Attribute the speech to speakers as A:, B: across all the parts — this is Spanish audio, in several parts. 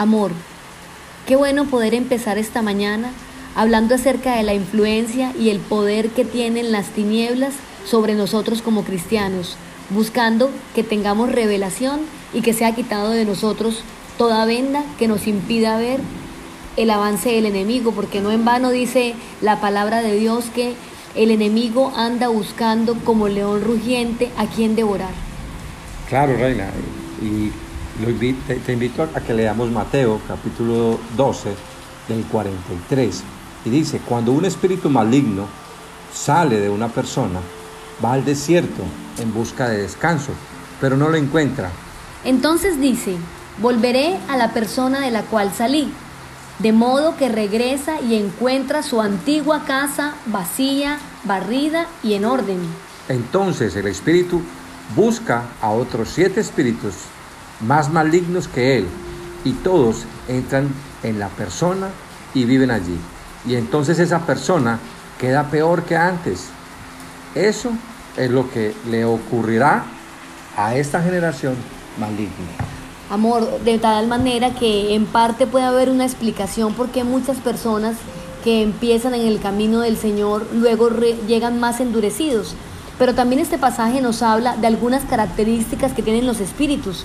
A: Amor, qué bueno poder empezar esta mañana hablando acerca de la influencia y el poder que tienen las tinieblas sobre nosotros como cristianos, buscando que tengamos revelación y que sea quitado de nosotros toda venda que nos impida ver el avance del enemigo, porque no en vano dice la palabra de Dios que el enemigo anda buscando como león rugiente a quien devorar.
B: Claro, Reina, y te invito a que leamos Mateo capítulo 12 del 43 y dice, cuando un espíritu maligno sale de una persona, va al desierto en busca de descanso, pero no lo encuentra.
A: Entonces dice, volveré a la persona de la cual salí, de modo que regresa y encuentra su antigua casa vacía, barrida y en orden.
B: Entonces el espíritu busca a otros siete espíritus más malignos que él, y todos entran en la persona y viven allí. Y entonces esa persona queda peor que antes. Eso es lo que le ocurrirá a esta generación maligna.
A: Amor, de tal manera que en parte puede haber una explicación porque muchas personas que empiezan en el camino del Señor luego llegan más endurecidos. Pero también este pasaje nos habla de algunas características que tienen los espíritus.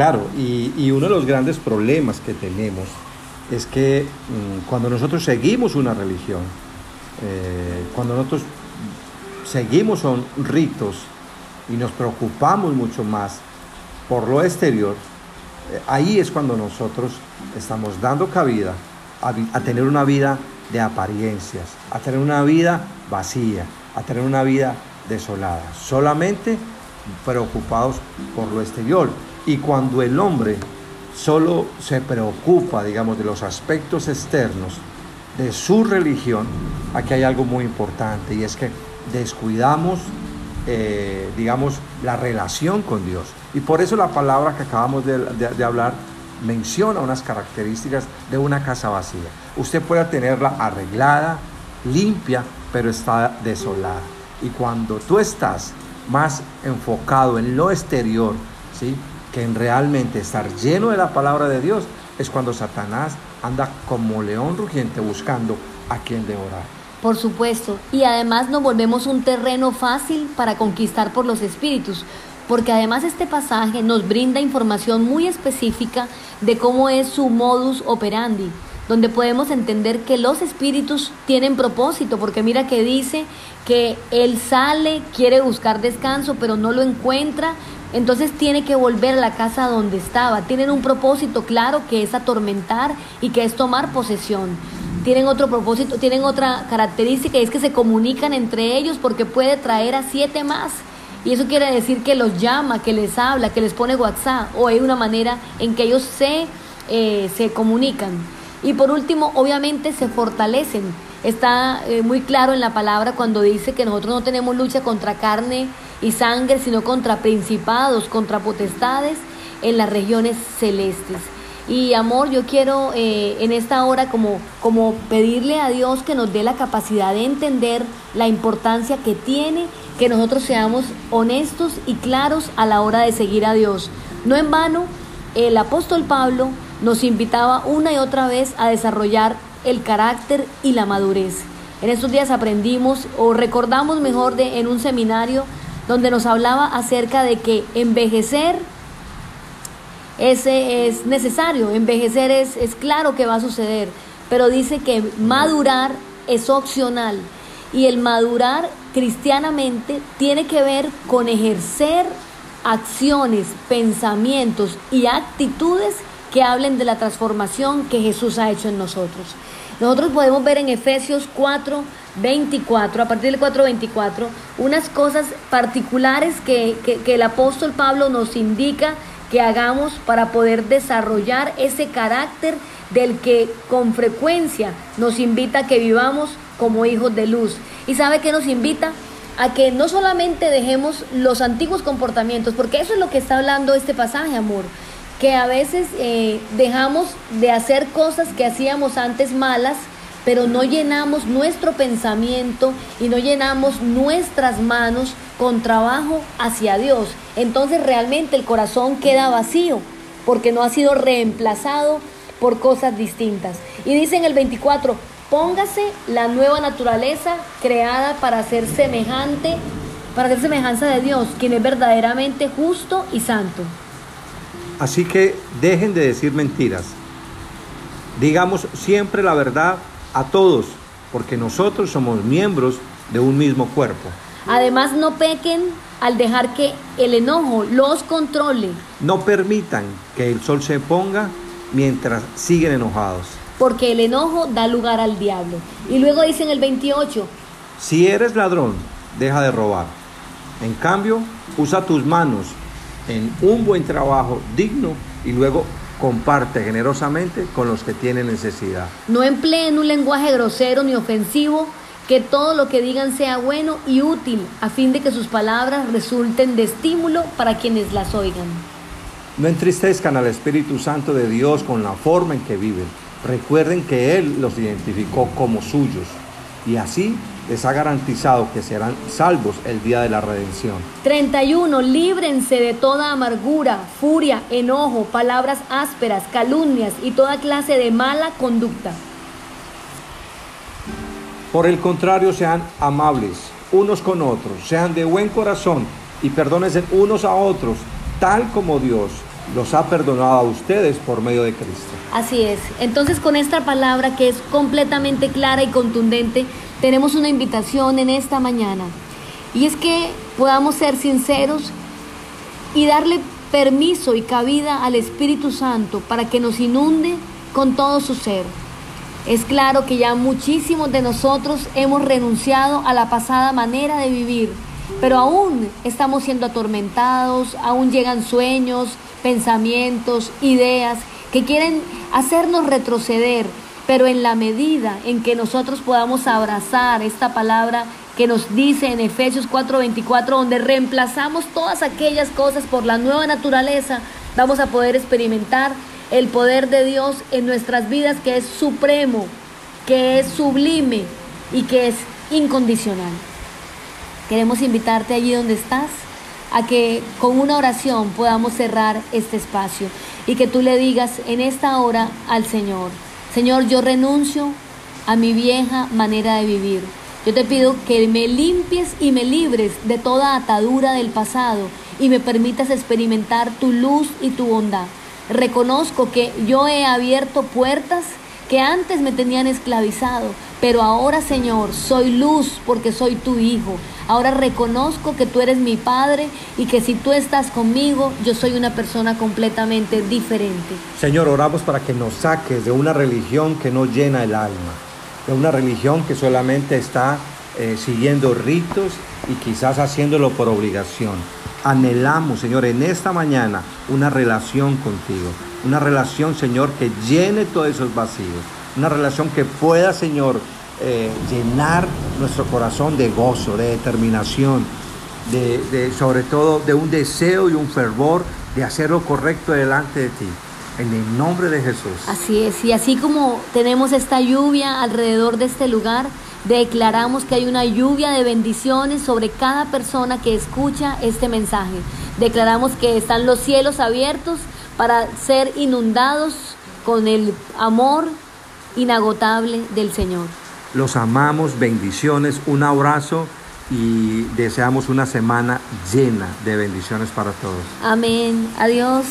B: Claro, y, uno de los grandes problemas que tenemos es que mm, cuando nosotros seguimos una religión, eh, cuando nosotros seguimos son ritos y nos preocupamos mucho más por lo exterior, eh, ahí es cuando nosotros estamos dando cabida a, tener una vida de apariencias, a tener una vida vacía, a tener una vida desolada, solamente preocupados por lo exterior. Y cuando el hombre solo se preocupa, digamos, de los aspectos externos de su religión, aquí hay algo muy importante y es que descuidamos, eh, digamos, la relación con Dios. Y por eso la palabra que acabamos de, hablar menciona unas características de una casa vacía. Usted puede tenerla arreglada, limpia, pero está desolada. Y cuando tú estás más enfocado en lo exterior, ¿sí? Que en realmente estar lleno de la palabra de Dios es cuando Satanás anda como león rugiente buscando a quien devorar.
A: Por supuesto, y además nos volvemos un terreno fácil para conquistar por los espíritus, porque además este pasaje nos brinda información muy específica de cómo es su modus operandi, donde podemos entender que los espíritus tienen propósito, porque mira que dice que él sale, quiere buscar descanso, pero no lo encuentra, entonces tiene que volver a la casa donde estaba. Tienen un propósito claro que es atormentar y que es tomar posesión. Tienen otro propósito, tienen otra característica y es que se comunican entre ellos porque puede traer a siete más. Y eso quiere decir que los llama, que les habla, que les pone WhatsApp o hay una manera en que ellos se, eh, se comunican. Y por último, obviamente se fortalecen. Está eh, muy claro en la palabra cuando dice que nosotros no tenemos lucha contra carne y sangre, sino contra principados, contra potestades en las regiones celestes. Y amor, yo quiero eh, en esta hora como, como pedirle a Dios que nos dé la capacidad de entender la importancia que tiene que nosotros seamos honestos y claros a la hora de seguir a Dios. No en vano, el apóstol Pablo nos invitaba una y otra vez a desarrollar el carácter y la madurez. En estos días aprendimos o recordamos mejor de en un seminario donde nos hablaba acerca de que envejecer ese es necesario, envejecer es, es claro que va a suceder, pero dice que madurar es opcional y el madurar cristianamente tiene que ver con ejercer acciones, pensamientos y actitudes que hablen de la transformación que Jesús ha hecho en nosotros. Nosotros podemos ver en Efesios 4, 24, a partir del 4, 24, unas cosas particulares que, que el apóstol Pablo nos indica que hagamos para poder desarrollar ese carácter del que con frecuencia nos invita a que vivamos como hijos de luz. ¿Y sabe qué nos invita? A que no solamente dejemos los antiguos comportamientos, porque eso es lo que está hablando este pasaje, amor, que a veces eh, dejamos de hacer cosas que hacíamos antes malas, pero no llenamos nuestro pensamiento y no llenamos nuestras manos con trabajo hacia Dios. Entonces realmente el corazón queda vacío porque no ha sido reemplazado por cosas distintas. Y dice en el 24, póngase la nueva naturaleza creada para ser semejante, para ser semejanza de Dios, quien es verdaderamente justo y santo.
B: Así que dejen de decir mentiras. Digamos siempre la verdad a todos, porque nosotros somos miembros de un mismo cuerpo.
A: Además, no pequen al dejar que el enojo los controle.
B: No permitan que el sol se ponga mientras siguen enojados.
A: Porque el enojo da lugar al diablo. Y luego dice en el 28.
B: Si eres ladrón, deja de robar. En cambio, usa tus manos en un buen trabajo digno y luego comparte generosamente con los que tienen necesidad.
A: No empleen un lenguaje grosero ni ofensivo, que todo lo que digan sea bueno y útil, a fin de que sus palabras resulten de estímulo para quienes las oigan.
B: No entristezcan al Espíritu Santo de Dios con la forma en que viven. Recuerden que Él los identificó como suyos y así les ha garantizado que serán salvos el día de la redención.
A: 31. Líbrense de toda amargura, furia, enojo, palabras ásperas, calumnias y toda clase de mala conducta.
B: Por el contrario, sean amables unos con otros, sean de buen corazón y perdónense unos a otros, tal como Dios los ha perdonado a ustedes por medio de Cristo.
A: Así es. Entonces con esta palabra que es completamente clara y contundente, tenemos una invitación en esta mañana. Y es que podamos ser sinceros y darle permiso y cabida al Espíritu Santo para que nos inunde con todo su ser. Es claro que ya muchísimos de nosotros hemos renunciado a la pasada manera de vivir, pero aún estamos siendo atormentados, aún llegan sueños, pensamientos, ideas que quieren hacernos retroceder, pero en la medida en que nosotros podamos abrazar esta palabra que nos dice en Efesios 4:24, donde reemplazamos todas aquellas cosas por la nueva naturaleza, vamos a poder experimentar el poder de Dios en nuestras vidas que es supremo, que es sublime y que es incondicional. Queremos invitarte allí donde estás a que con una oración podamos cerrar este espacio y que tú le digas en esta hora al Señor, Señor, yo renuncio a mi vieja manera de vivir. Yo te pido que me limpies y me libres de toda atadura del pasado y me permitas experimentar tu luz y tu bondad. Reconozco que yo he abierto puertas que antes me tenían esclavizado, pero ahora Señor, soy luz porque soy tu hijo. Ahora reconozco que tú eres mi Padre y que si tú estás conmigo, yo soy una persona completamente diferente.
B: Señor, oramos para que nos saques de una religión que no llena el alma, de una religión que solamente está eh, siguiendo ritos y quizás haciéndolo por obligación. Anhelamos, Señor, en esta mañana una relación contigo, una relación, Señor, que llene todos esos vacíos, una relación que pueda, Señor, eh, llenar nuestro corazón de gozo, de determinación, de, sobre todo de un deseo y un fervor de hacer lo correcto delante de ti. En el nombre de Jesús.
A: Así es, y así como tenemos esta lluvia alrededor de este lugar, declaramos que hay una lluvia de bendiciones sobre cada persona que escucha este mensaje. Declaramos que están los cielos abiertos para ser inundados con el amor inagotable del Señor.
B: Los amamos, bendiciones, un abrazo y deseamos una semana llena de bendiciones para todos.
A: Amén. Adiós.